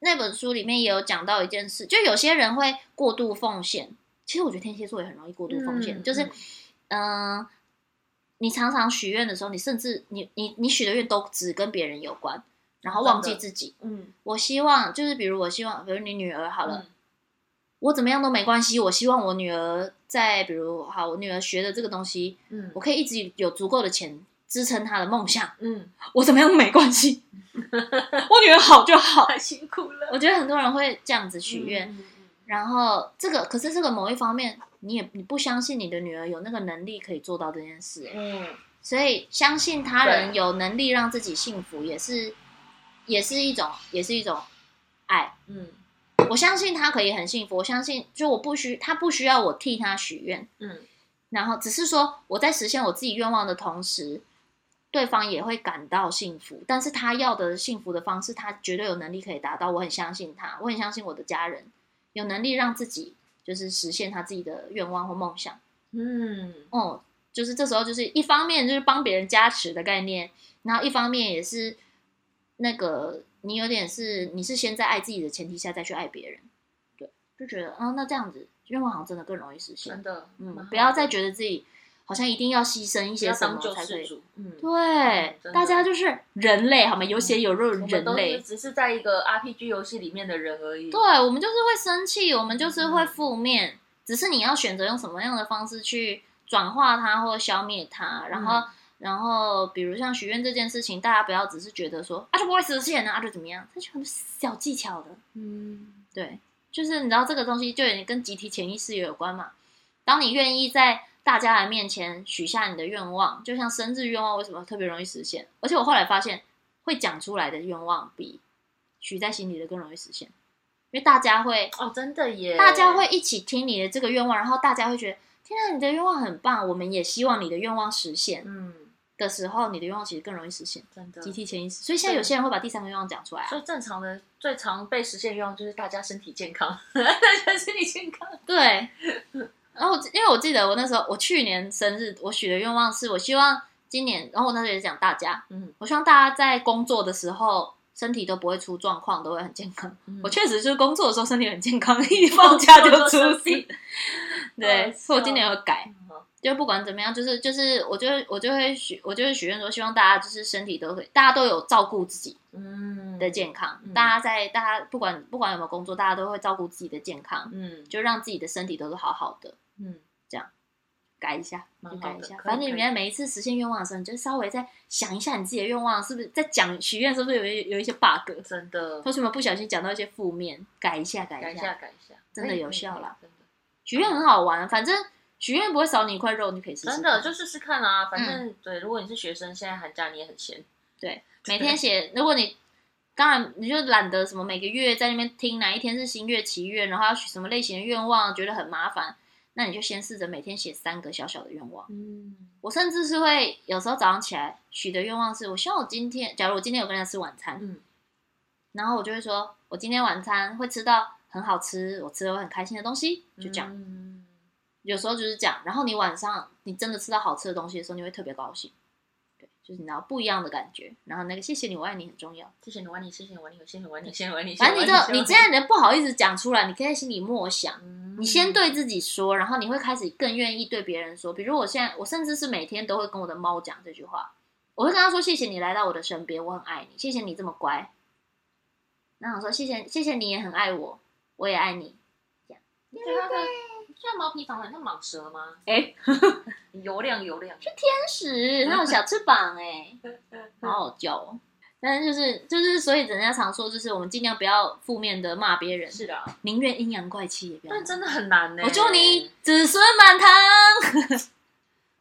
那本书里面也有讲到一件事，就有些人会过度奉献。其实我觉得天蝎座也很容易过度奉献，嗯、就是，嗯、呃，你常常许愿的时候，你甚至你你你许的愿都只跟别人有关，然后忘记自己。嗯，我希望就是比如我希望，比如你女儿好了，嗯、我怎么样都没关系。我希望我女儿在比如好，我女儿学的这个东西，嗯，我可以一直有足够的钱支撑他的梦想。嗯，我怎么样都没关系。我女儿好就好，太辛苦了。我觉得很多人会这样子许愿，嗯、然后这个可是这个某一方面，你也你不相信你的女儿有那个能力可以做到这件事，嗯，所以相信他人有能力让自己幸福，也是也是一种也是一种爱，嗯，我相信他可以很幸福，我相信就我不需他不需要我替他许愿，嗯，然后只是说我在实现我自己愿望的同时。对方也会感到幸福，但是他要的幸福的方式，他绝对有能力可以达到。我很相信他，我很相信我的家人有能力让自己就是实现他自己的愿望或梦想。嗯，哦，就是这时候就是一方面就是帮别人加持的概念，然后一方面也是那个你有点是你是先在爱自己的前提下再去爱别人，对，就觉得啊、哦，那这样子愿望好像真的更容易实现。真的，嗯，不要再觉得自己。好像一定要牺牲一些什么才可以？嗯，对，大家就是人类，好吗？有血有肉的人类，只是在一个 RPG 游戏里面的人而已。对，我们就是会生气，我们就是会负面，只是你要选择用什么样的方式去转化它或消灭它。然后，然后，比如像许愿这件事情，大家不要只是觉得说啊，就不会实现啊，就怎么样？它就很多小技巧的。嗯，对，就是你知道这个东西，就跟集体潜意识也有关嘛。当你愿意在。大家来面前许下你的愿望，就像生日愿望，为什么特别容易实现？而且我后来发现，会讲出来的愿望比许在心里的更容易实现，因为大家会哦，真的耶，大家会一起听你的这个愿望，然后大家会觉得，天啊，你的愿望很棒，我们也希望你的愿望实现。嗯，的时候，你的愿望其实更容易实现，真的。集体潜意识，所以现在有些人会把第三个愿望讲出来啊。所以正常的最常被实现的愿望就是大家身体健康，大 家身体健康，对。然后，因为我记得我那时候，我去年生日，我许的愿望是我希望今年，然后我那时候也讲大家，嗯，我希望大家在工作的时候身体都不会出状况，都会很健康。嗯、我确实就是工作的时候身体很健康，一放假就出事。对，所以我今年要改。就不管怎么样，就是就是，我就我就会许，我就会许愿说，希望大家就是身体都会，大家都有照顾自己嗯的健康，嗯、大家在大家不管不管有没有工作，大家都会照顾自己的健康，嗯，就让自己的身体都是好好的，嗯，这样改一下，就改一下，反正你们每一次实现愿望的时候，你就稍微再想一下你自己的愿望是不是在讲许愿，是不是有一有一些 bug，真的，为什么不小心讲到一些负面，改一下，改一下，改一下，真的有效啦，真的，许愿很好玩，反正。许愿不会少你一块肉，你可以试试。真的就试试看啊，反正、嗯、对，如果你是学生，现在寒假你也很闲。对，每天写。如果你当然你就懒得什么每个月在那边听哪一天是新月祈愿，然后要许什么类型的愿望，觉得很麻烦，那你就先试着每天写三个小小的愿望。嗯，我甚至是会有时候早上起来许的愿望是，我希望我今天，假如我今天有跟人家吃晚餐，嗯，然后我就会说我今天晚餐会吃到很好吃，我吃了会很开心的东西，就这样。嗯有时候就是这样，然后你晚上你真的吃到好吃的东西的时候，你会特别高兴，对，就是你知道不一样的感觉。然后那个谢谢你，我爱你很重要，谢谢你，我爱你，谢谢你，我爱你，谢谢你，我爱你，谢谢我爱你。反正你就，你这样人不好意思讲出来，你可以在心里默想，嗯、你先对自己说，然后你会开始更愿意对别人说。比如我现在，我甚至是每天都会跟我的猫讲这句话，我会跟他说：“谢谢你来到我的身边，我很爱你，谢谢你这么乖。”然后我说：“谢谢，谢谢你也很爱我，我也爱你。”这样。像毛皮长得很像蟒蛇吗？哎、欸，油亮油亮，是天使，它有小翅膀哎，好好叫哦。但是就是就是，所以人家常说，就是我们尽量不要负面的骂别人，是的，宁愿阴阳怪气也不要。但真的很难呢。我祝你子孙满堂，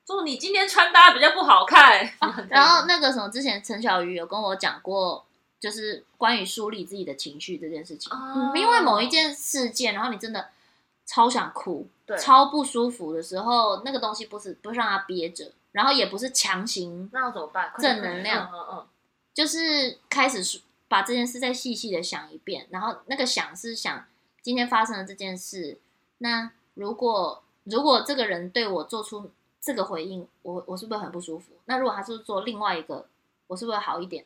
祝你今天穿搭比较不好看。啊、然后那个什么，之前陈小鱼有跟我讲过，就是关于梳理自己的情绪这件事情。因为某一件事件，然后你真的。超想哭，对，超不舒服的时候，那个东西不是不是让他憋着，然后也不是强行，那要怎么办？正能量，嗯嗯，就是开始把这件事再细细的想一遍，然后那个想是想今天发生了这件事，那如果如果这个人对我做出这个回应，我我是不是很不舒服？那如果他是做另外一个，我是不是好一点？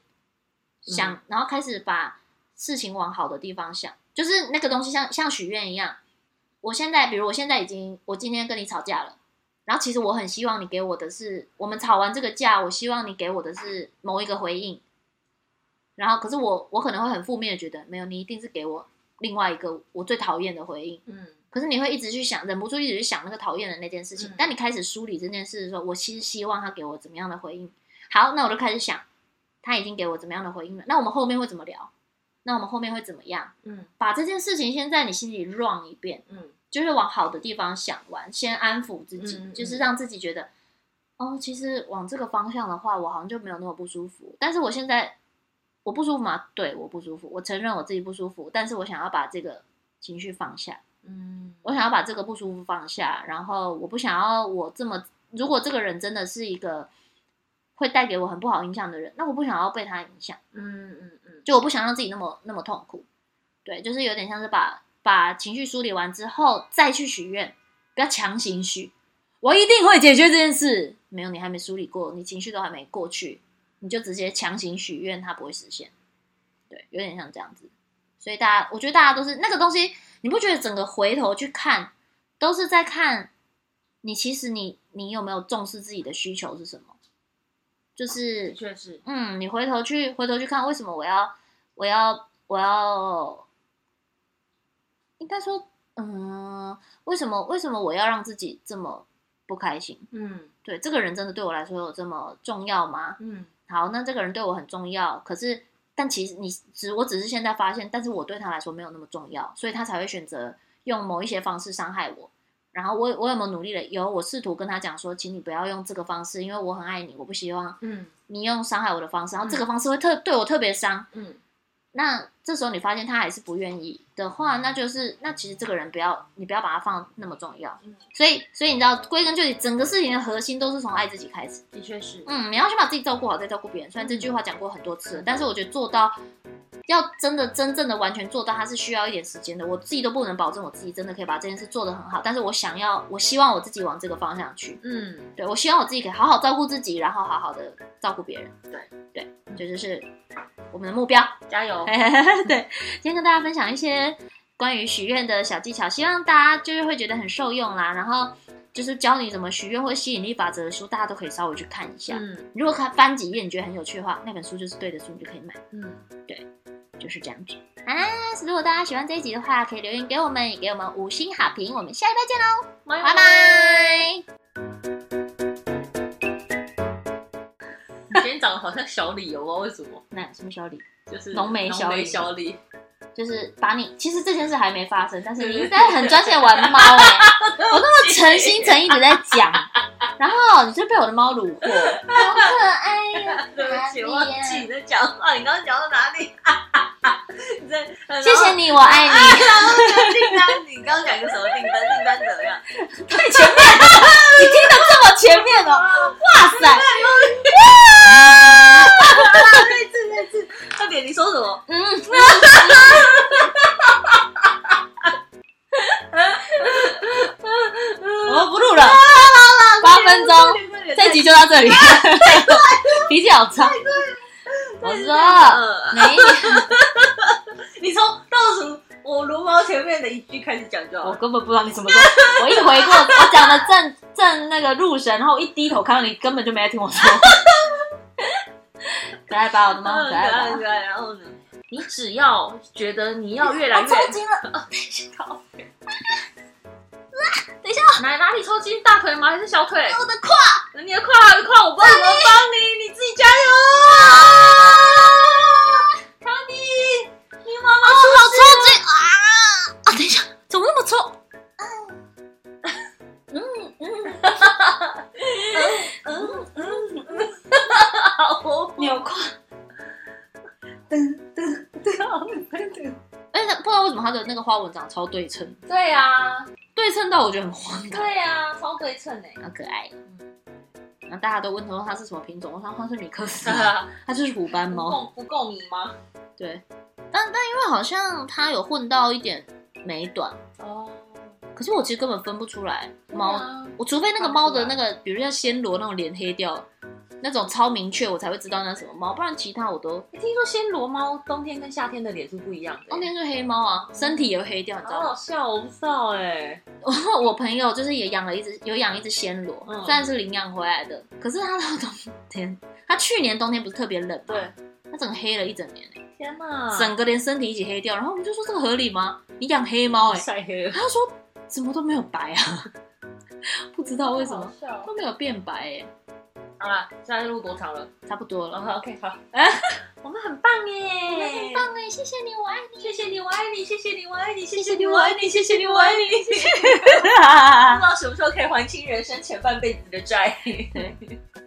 想，嗯、然后开始把事情往好的地方想，就是那个东西像像许愿一样。我现在，比如我现在已经，我今天跟你吵架了，然后其实我很希望你给我的是，我们吵完这个架，我希望你给我的是某一个回应，然后可是我我可能会很负面的觉得，没有，你一定是给我另外一个我最讨厌的回应，嗯，可是你会一直去想，忍不住一直去想那个讨厌的那件事情。当你开始梳理这件事的时候，我其实希望他给我怎么样的回应。好，那我就开始想，他已经给我怎么样的回应了，那我们后面会怎么聊？那我们后面会怎么样？嗯，把这件事情先在你心里 run 一遍，嗯，就是往好的地方想完，先安抚自己，嗯，就是让自己觉得，哦，其实往这个方向的话，我好像就没有那么不舒服。但是我现在我不舒服吗？对，我不舒服，我承认我自己不舒服。但是我想要把这个情绪放下，嗯，我想要把这个不舒服放下，然后我不想要我这么，如果这个人真的是一个。会带给我很不好印象的人，那我不想要被他影响，嗯嗯嗯，就我不想让自己那么那么痛苦，对，就是有点像是把把情绪梳理完之后再去许愿，不要强行许，我一定会解决这件事，没有，你还没梳理过，你情绪都还没过去，你就直接强行许愿，它不会实现，对，有点像这样子，所以大家，我觉得大家都是那个东西，你不觉得整个回头去看，都是在看你其实你你有没有重视自己的需求是什么？就是，确实，嗯，你回头去回头去看，为什么我要，我要，我要，应该说，嗯，为什么，为什么我要让自己这么不开心？嗯，对，这个人真的对我来说有这么重要吗？嗯，好，那这个人对我很重要，可是，但其实你只，我只是现在发现，但是我对他来说没有那么重要，所以他才会选择用某一些方式伤害我。然后我我有没有努力了？有，我试图跟他讲说，请你不要用这个方式，因为我很爱你，我不希望嗯你用伤害我的方式。然后这个方式会特对我特别伤。嗯，那这时候你发现他还是不愿意的话，那就是那其实这个人不要你不要把他放那么重要。所以所以你知道，归根究底，整个事情的核心都是从爱自己开始。的确是，嗯，你要先把自己照顾好，再照顾别人。虽然这句话讲过很多次，但是我觉得做到。要真的真正的完全做到，它是需要一点时间的。我自己都不能保证我自己真的可以把这件事做得很好，但是我想要，我希望我自己往这个方向去。嗯，对，我希望我自己可以好好照顾自己，然后好好的照顾别人。对对，这就是我们的目标。加油！对，今天跟大家分享一些关于许愿的小技巧，希望大家就是会觉得很受用啦。然后。就是教你怎么许愿或吸引力法则的书，大家都可以稍微去看一下。嗯，如果看翻几页你觉得很有趣的话，那本书就是对的书，你就可以买。嗯，对，就是这样子啊。如果大家喜欢这一集的话，可以留言给我们，也给我们五星好评。我们下礼拜见喽，拜拜。你今天长得好像小李哦，为什么？那什么小李？就是浓眉小李。小李。就是把你，其实这件事还没发生，但是你在很专心的玩猫哎、欸，我那么诚心诚意的在讲，然后你就被我的猫虏获，好可爱呀！对不起，我忘记你在讲话，你刚刚讲到哪里？你在谢谢你，我爱你。然后订单，你刚刚讲一个什么订单？订单怎么样？太前面了，你听得这么前面哦！哇塞！哇！那次那次，快点，你说什么？嗯。我不录了，八分钟，这集就到这里。脾气好差。我说，没，你从倒数我茹毛前面的一句开始讲就好。我根本不知道你什么时候。我一回过，我讲的正正那个入神，然后一低头看到你，根本就没在听我说。可爱吧，我的猫，可爱吧。然后呢？你只要觉得你要越来越抽筋了，等一下，等一下，哪哪里抽筋？大腿吗？还是小腿？我的胯，你的胯胯？我不知道怎么帮你，你自己加油。康长超对称。对啊，对称到我觉得很荒唐。对啊，超对称哎，好可爱。然后大家都问他说它是什么品种，我说它是米克斯，它就是虎斑猫。不够米吗？对，但但因为好像它有混到一点美短哦。可是我其实根本分不出来猫，我除非那个猫的那个，比如像暹罗那种脸黑掉。那种超明确，我才会知道那是什么猫，不然其他我都。听说暹罗猫冬天跟夏天的脸是不一样的，冬天是黑猫啊，身体也会黑掉，你知道吗？好笑，我不知道哎。我 我朋友就是也养了一只，有养一只暹罗，虽然是领养回来的，可是它到冬天，它去年冬天不是特别冷吗？对，它整个黑了一整年。天哪！整个连身体一起黑掉，然后我们就说这个合理吗？你养黑猫哎，晒黑了。他说怎么都没有白啊，不知道为什么都没有变白哎。好了，现在录多长了？差不多了。OK，好。哎，我们很棒耶！我们很棒哎！谢谢你，我爱你。谢谢你，我爱你。谢谢你，我爱你。谢谢你，我爱你。谢谢你，我爱你。不知道什么时候可以还清人生前半辈子的债。